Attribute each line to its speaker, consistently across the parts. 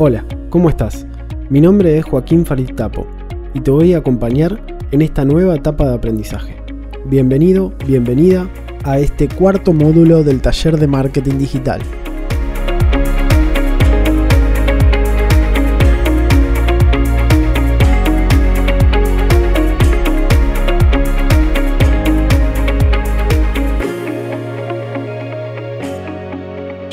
Speaker 1: Hola, ¿cómo estás? Mi nombre es Joaquín Farid Tapo y te voy a acompañar en esta nueva etapa de aprendizaje. Bienvenido, bienvenida a este cuarto módulo del taller de marketing digital.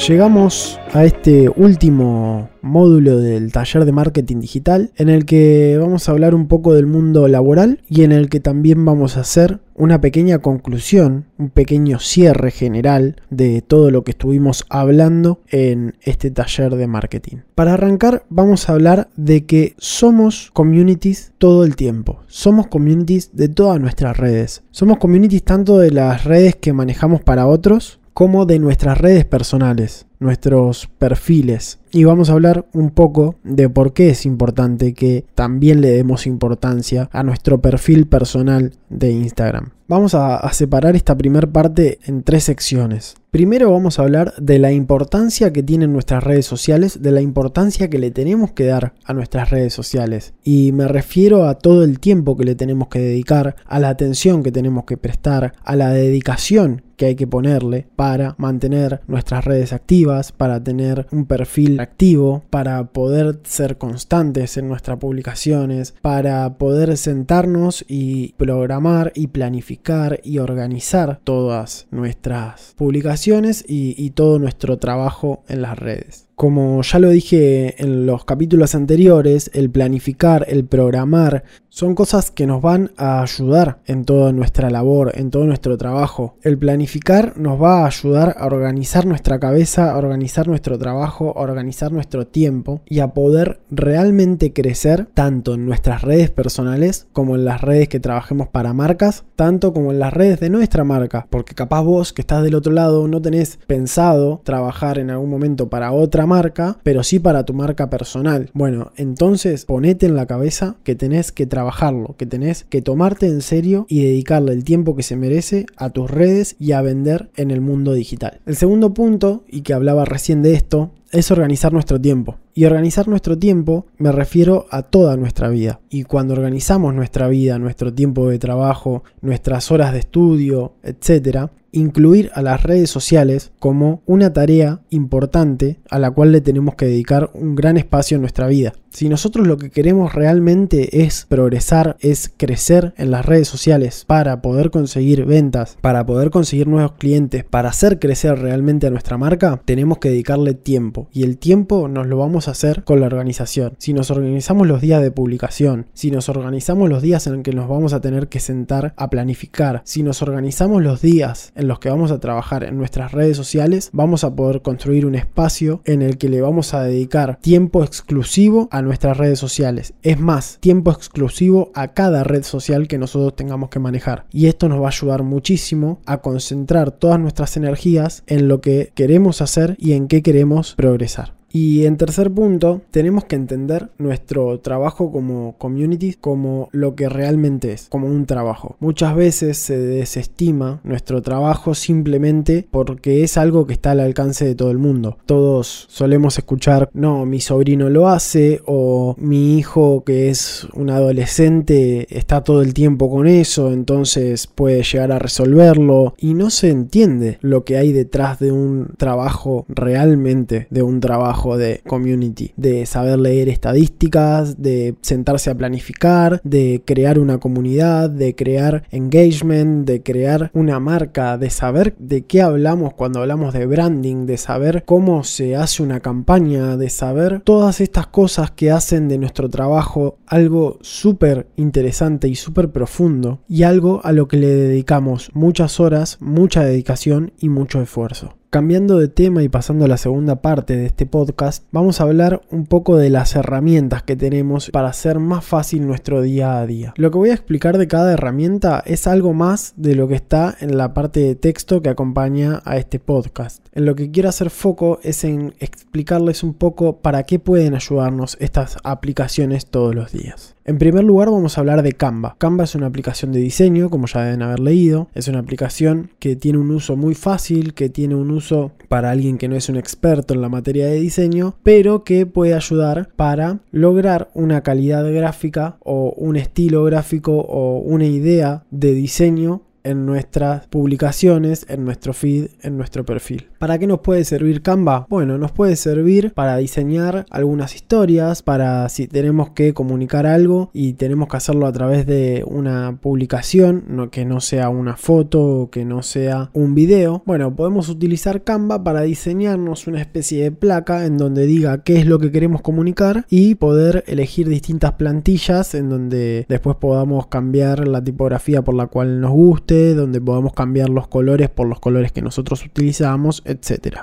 Speaker 1: Llegamos a este último módulo del taller de marketing digital en el que vamos a hablar un poco del mundo laboral y en el que también vamos a hacer una pequeña conclusión, un pequeño cierre general de todo lo que estuvimos hablando en este taller de marketing. Para arrancar vamos a hablar de que somos communities todo el tiempo. Somos communities de todas nuestras redes. Somos communities tanto de las redes que manejamos para otros como de nuestras redes personales, nuestros perfiles. Y vamos a hablar un poco de por qué es importante que también le demos importancia a nuestro perfil personal de Instagram. Vamos a, separar esta primera parte en tres secciones. Primero vamos a hablar de la importancia que tienen nuestras redes sociales, de la importancia que le tenemos que dar a nuestras redes sociales. Y me refiero a todo el tiempo que le tenemos que dedicar, a la atención que tenemos que prestar, a la dedicación que hay que ponerle para mantener nuestras redes activas, para tener un perfil activo, para poder ser constantes en nuestras publicaciones, para poder sentarnos y programar y planificar y organizar todas nuestras publicaciones y, todo nuestro trabajo en las redes. Como ya lo dije en los capítulos anteriores, el planificar, el programar, son cosas que nos van a ayudar en toda nuestra labor, en todo nuestro trabajo. El planificar nos va a ayudar a organizar nuestra cabeza, a organizar nuestro trabajo, a organizar nuestro tiempo y a poder realmente crecer tanto en nuestras redes personales como en las redes que trabajemos para marcas, tanto como en las redes de nuestra marca. Porque capaz vos que estás del otro lado no tenés pensado trabajar en algún momento para otra marca, pero sí para tu marca personal. Bueno, entonces ponete en la cabeza que tenés que trabajarlo, que tenés que tomarte en serio y dedicarle el tiempo que se merece a tus redes y a vender en el mundo digital. El segundo punto, y que hablaba recién de esto, es organizar nuestro tiempo. Y organizar nuestro tiempo me refiero a toda nuestra vida. Y cuando organizamos nuestra vida, nuestro tiempo de trabajo, nuestras horas de estudio, etc., incluir a las redes sociales como una tarea importante a la cual le tenemos que dedicar un gran espacio en nuestra vida. Si nosotros lo que queremos realmente es progresar, es crecer en las redes sociales para poder conseguir ventas, para poder conseguir nuevos clientes, para hacer crecer realmente a nuestra marca, tenemos que dedicarle tiempo. Y el tiempo nos lo vamos a hacer con la organización. Si nos organizamos los días de publicación, si nos organizamos los días en que nos vamos a tener que sentar a planificar, si nos organizamos los días en los que vamos a trabajar en nuestras redes sociales, vamos a poder construir un espacio en el que le vamos a dedicar tiempo exclusivo a nuestras redes sociales. Es más, tiempo exclusivo a cada red social que nosotros tengamos que manejar. Y esto nos va a ayudar muchísimo a concentrar todas nuestras energías en lo que queremos hacer y en qué queremos progresar. Y en tercer punto, tenemos que entender nuestro trabajo como community como lo que realmente es, como un trabajo. Muchas veces se desestima nuestro trabajo simplemente porque es algo que está al alcance de todo el mundo. Todos solemos escuchar, no, mi sobrino lo hace o mi hijo que es un adolescente está todo el tiempo con eso, entonces puede llegar a resolverlo y no se entiende lo que hay detrás de un trabajo realmente, de un trabajo de community, de saber leer estadísticas, de sentarse a planificar, de crear una comunidad, de crear engagement, de crear una marca, de saber de qué hablamos cuando hablamos de branding, de saber cómo se hace una campaña, de saber todas estas cosas que hacen de nuestro trabajo algo súper interesante y súper profundo y algo a lo que le dedicamos muchas horas, mucha dedicación y mucho esfuerzo. Cambiando de tema y pasando a la segunda parte de este podcast, vamos a hablar un poco de las herramientas que tenemos para hacer más fácil nuestro día a día. Lo que voy a explicar de cada herramienta es algo más de lo que está en la parte de texto que acompaña a este podcast. En lo que quiero hacer foco es en explicarles un poco para qué pueden ayudarnos estas aplicaciones todos los días. En primer lugar vamos a hablar de Canva. Canva es una aplicación de diseño, como ya deben haber leído. Es una aplicación que tiene un uso muy fácil, que tiene un uso para alguien que no es un experto en la materia de diseño, pero que puede ayudar para lograr una calidad gráfica o un estilo gráfico o una idea de diseño en nuestras publicaciones, en nuestro feed, en nuestro perfil. ¿Para qué nos puede servir Canva? Bueno, nos puede servir para diseñar algunas historias, para si tenemos que comunicar algo y tenemos que hacerlo a través de una publicación, no, que no sea una foto o que no sea un video. Bueno, podemos utilizar Canva para diseñarnos una especie de placa en donde diga qué es lo que queremos comunicar y poder elegir distintas plantillas en donde después podamos cambiar la tipografía por la cual nos guste donde podamos cambiar los colores por los colores que nosotros utilizamos.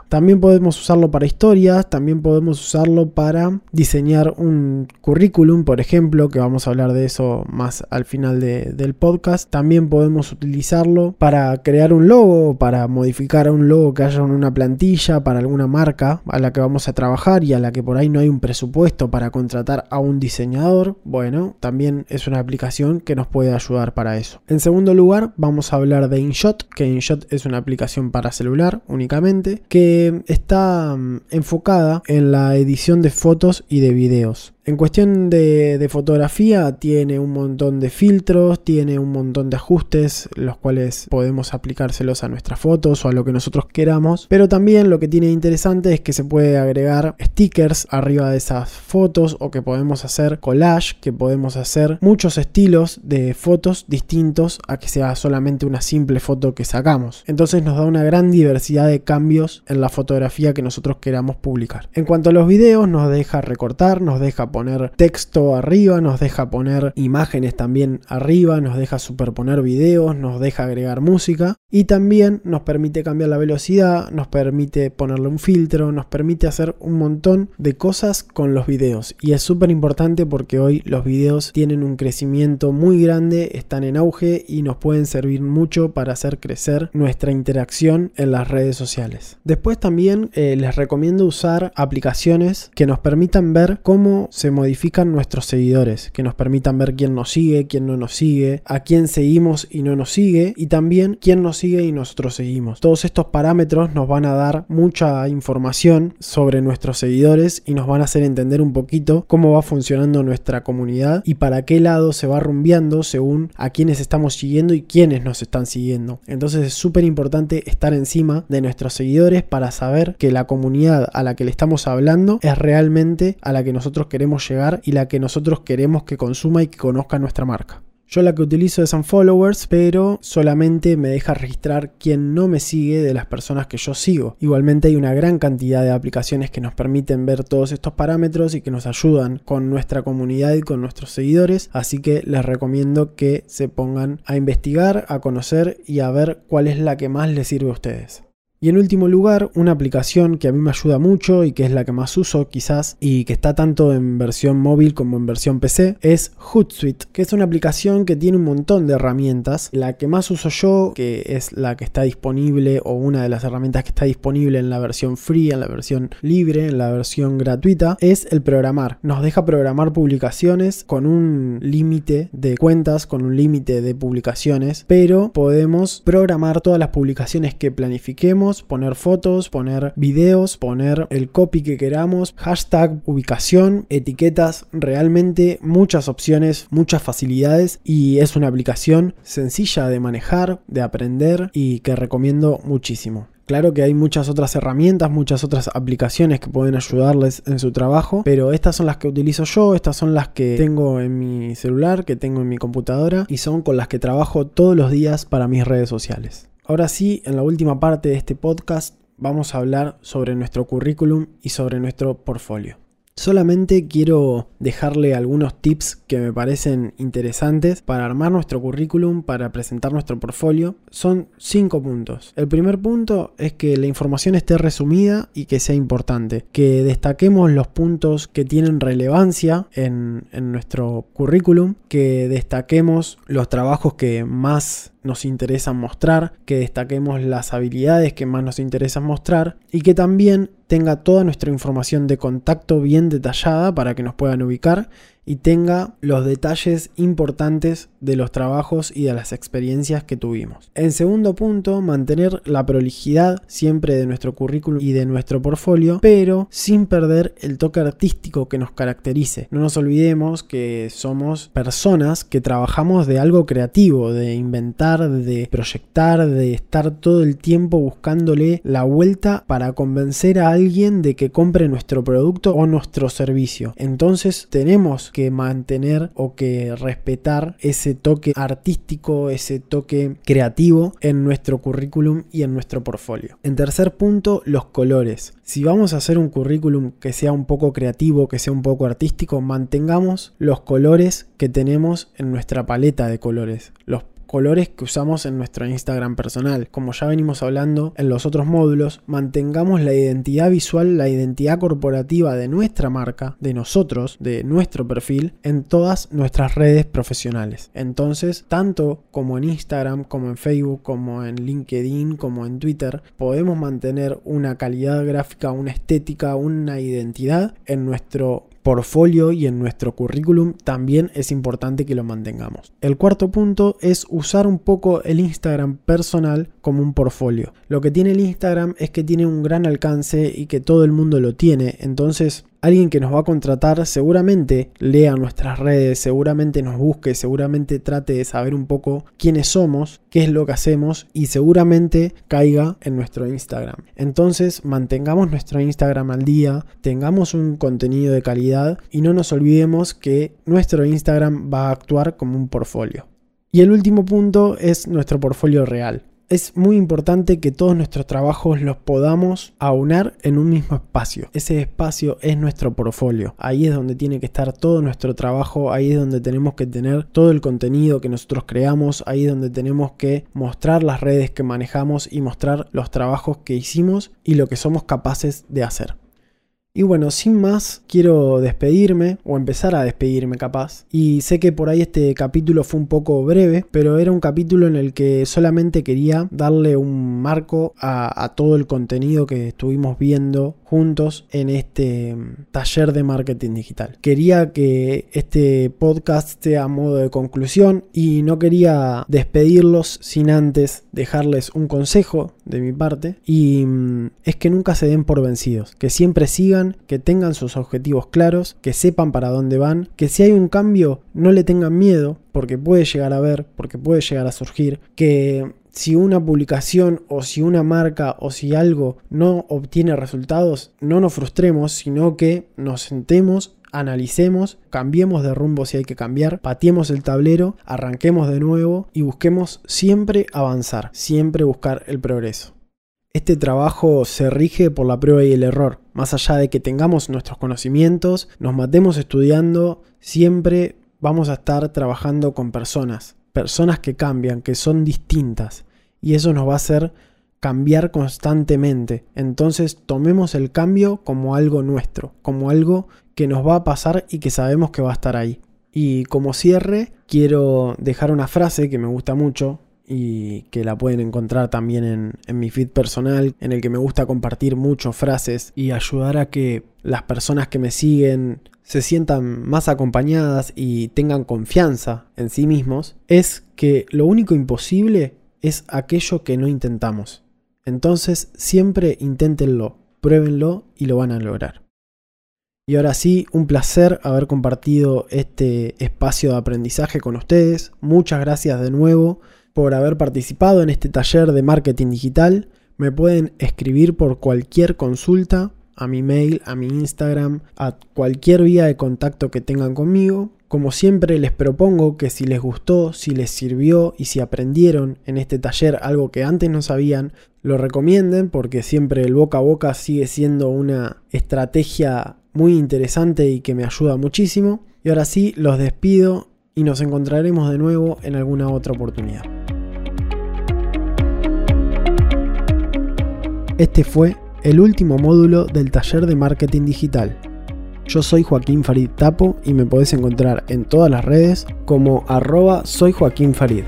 Speaker 1: También podemos usarlo para historias, también podemos usarlo para diseñar un currículum, por ejemplo, que vamos a hablar de eso más al final del podcast. También podemos utilizarlo para crear un logo, para modificar un logo que haya en una plantilla para alguna marca a la que vamos a trabajar y a la que por ahí no hay un presupuesto para contratar a un diseñador. Bueno, también es una aplicación que nos puede ayudar para eso. En segundo lugar, vamos a hablar de InShot, que InShot es una aplicación para celular únicamente, que está mm, enfocada en la edición de fotos y de videos. En cuestión de, fotografía tiene un montón de filtros, tiene un montón de ajustes, los cuales podemos aplicárselos a nuestras fotos o a lo que nosotros queramos. Pero también lo que tiene interesante es que se puede agregar stickers arriba de esas fotos o que podemos hacer collage, que podemos hacer muchos estilos de fotos distintos a que sea solamente una simple foto que sacamos. Entonces nos da una gran diversidad de cambios en la fotografía que nosotros queramos publicar. En cuanto a los videos, nos deja recortar, nos deja poner texto arriba, nos deja poner imágenes también arriba, nos deja superponer videos, nos deja agregar música y también nos permite cambiar la velocidad, nos permite ponerle un filtro, nos permite hacer un montón de cosas con los videos y es súper importante porque hoy los videos tienen un crecimiento muy grande, están en auge y nos pueden servir mucho para hacer crecer nuestra interacción en las redes sociales. Después también eh, les recomiendo usar aplicaciones que nos permitan ver cómo se modifican nuestros seguidores, que nos permitan ver quién nos sigue, quién no nos sigue, a quién seguimos y no nos sigue, y también quién nos sigue y nosotros seguimos. Todos estos parámetros nos van a dar mucha información sobre nuestros seguidores y nos van a hacer entender un poquito cómo va funcionando nuestra comunidad y para qué lado se va rumbeando según a quienes estamos siguiendo y quiénes nos están siguiendo. Entonces es súper importante estar encima de nuestros seguidores para saber que la comunidad a la que le estamos hablando es realmente a la que nosotros queremos llegar y la que nosotros queremos que consuma y que conozca nuestra marca. Yo la que utilizo es Unfollowers, pero solamente me deja registrar quien no me sigue de las personas que yo sigo. Igualmente hay una gran cantidad de aplicaciones que nos permiten ver todos estos parámetros y que nos ayudan con nuestra comunidad y con nuestros seguidores, así que les recomiendo que se pongan a investigar, a conocer y a ver cuál es la que más les sirve a ustedes. Y en último lugar, una aplicación que a mí me ayuda mucho y que es la que más uso quizás y que está tanto en versión móvil como en versión PC es Hootsuite, que es una aplicación que tiene un montón de herramientas. La que más uso yo, que es la que está disponible o una de las herramientas que está disponible en la versión free, en la versión libre, en la versión gratuita, es el programar. Nos deja programar publicaciones con un límite de cuentas, con un límite de publicaciones, pero podemos programar todas las publicaciones que planifiquemos poner fotos, poner videos, poner el copy que queramos, hashtag, ubicación, etiquetas, realmente muchas opciones, muchas facilidades y es una aplicación sencilla de manejar, de aprender y que recomiendo muchísimo. Claro que hay muchas otras herramientas, muchas otras aplicaciones que pueden ayudarles en su trabajo, pero estas son las que utilizo yo, estas son las que tengo en mi celular, que tengo en mi computadora y son con las que trabajo todos los días para mis redes sociales. Ahora sí, en la última parte de este podcast vamos a hablar sobre nuestro currículum y sobre nuestro portfolio. Solamente quiero dejarle algunos tips que me parecen interesantes para armar nuestro currículum, para presentar nuestro portfolio. Son cinco puntos. El primer punto es que la información esté resumida y que sea importante. Que destaquemos los puntos que tienen relevancia en, nuestro currículum. Que destaquemos los trabajos que más nos interesa mostrar, que destaquemos las habilidades que más nos interesa mostrar y que también tenga toda nuestra información de contacto bien detallada para que nos puedan ubicar y tenga los detalles importantes de los trabajos y de las experiencias que tuvimos. En segundo punto, mantener la prolijidad siempre de nuestro currículum y de nuestro portfolio, pero sin perder el toque artístico que nos caracterice. No nos olvidemos que somos personas que trabajamos de algo creativo, de inventar, de proyectar, de estar todo el tiempo buscándole la vuelta para convencer a alguien de que compre nuestro producto o nuestro servicio. Entonces tenemos que mantener o que respetar ese toque artístico, ese toque creativo en nuestro currículum y en nuestro portfolio. En tercer punto, los colores. Si vamos a hacer un currículum que sea un poco creativo, que sea un poco artístico, mantengamos los colores que tenemos en nuestra paleta de colores. Los colores que usamos en nuestro Instagram personal. Como ya venimos hablando en los otros módulos, mantengamos la identidad visual, la identidad corporativa de nuestra marca, de nosotros, de nuestro perfil, en todas nuestras redes profesionales. Entonces, tanto como en Instagram, como en Facebook, como en LinkedIn, como en Twitter, podemos mantener una calidad gráfica, una estética, una identidad en nuestro portfolio y en nuestro currículum también es importante que lo mantengamos. El cuarto punto es usar un poco el Instagram personal como un portfolio. Lo que tiene el Instagram es que tiene un gran alcance y que todo el mundo lo tiene, entonces alguien que nos va a contratar seguramente lea nuestras redes, seguramente nos busque, seguramente trate de saber un poco quiénes somos, qué es lo que hacemos y seguramente caiga en nuestro Instagram. Entonces mantengamos nuestro Instagram al día, tengamos un contenido de calidad y no nos olvidemos que nuestro Instagram va a actuar como un portfolio. Y el último punto es nuestro portfolio real es muy importante que todos nuestros trabajos los podamos aunar en un mismo espacio. Ese espacio es nuestro portfolio. Ahí es donde tiene que estar todo nuestro trabajo, ahí es donde tenemos que tener todo el contenido que nosotros creamos, ahí es donde tenemos que mostrar las redes que manejamos y mostrar los trabajos que hicimos y lo que somos capaces de hacer. Y bueno, sin más, quiero despedirme o empezar a despedirme capaz. Y sé que por ahí este capítulo fue un poco breve, pero era un capítulo en el que solamente quería darle un marco a, todo el contenido que estuvimos viendo juntos en este mm, taller de marketing digital. Quería que este podcast sea a modo de conclusión y no quería despedirlos sin antes dejarles un consejo de mi parte y mm, es que nunca se den por vencidos, que siempre sigan que tengan sus objetivos claros, que sepan para dónde van, que si hay un cambio no le tengan miedo, porque puede llegar a ver, porque puede llegar a surgir, que si una publicación o si una marca o si algo no obtiene resultados, no nos frustremos, sino que nos sentemos analicemos, cambiemos de rumbo si hay que cambiar, pateemos el tablero, arranquemos de nuevo y busquemos siempre avanzar, siempre buscar el progreso. Este trabajo se rige por la prueba y el error. Más allá de que tengamos nuestros conocimientos, nos matemos estudiando, siempre vamos a estar trabajando con personas. Personas que cambian, que son distintas. Y eso nos va a hacer cambiar constantemente. Entonces tomemos el cambio como algo nuestro, como algo que nos va a pasar y que sabemos que va a estar ahí. Y como cierre, quiero dejar una frase que me gusta mucho, y que la pueden encontrar también en, mi feed personal, en el que me gusta compartir muchas frases y ayudar a que las personas que me siguen se sientan más acompañadas y tengan confianza en sí mismos, es que lo único imposible es aquello que no intentamos. Entonces siempre inténtenlo, pruébenlo y lo van a lograr. Y ahora sí, un placer haber compartido este espacio de aprendizaje con ustedes. Muchas gracias de nuevo por haber participado en este taller de marketing digital. Me pueden escribir por cualquier consulta a mi mail, a mi Instagram, a cualquier vía de contacto que tengan conmigo. Como siempre les propongo que si les gustó, si les sirvió y si aprendieron en este taller algo que antes no sabían, lo recomienden porque siempre el boca a boca sigue siendo una estrategia muy interesante y que me ayuda muchísimo. Y ahora sí, los despido y nos encontraremos de nuevo en alguna otra oportunidad. Este fue el último módulo del taller de marketing digital. Yo soy Joaquín Farid Tapo y me podés encontrar en todas las redes como arroba soy Joaquín Farid.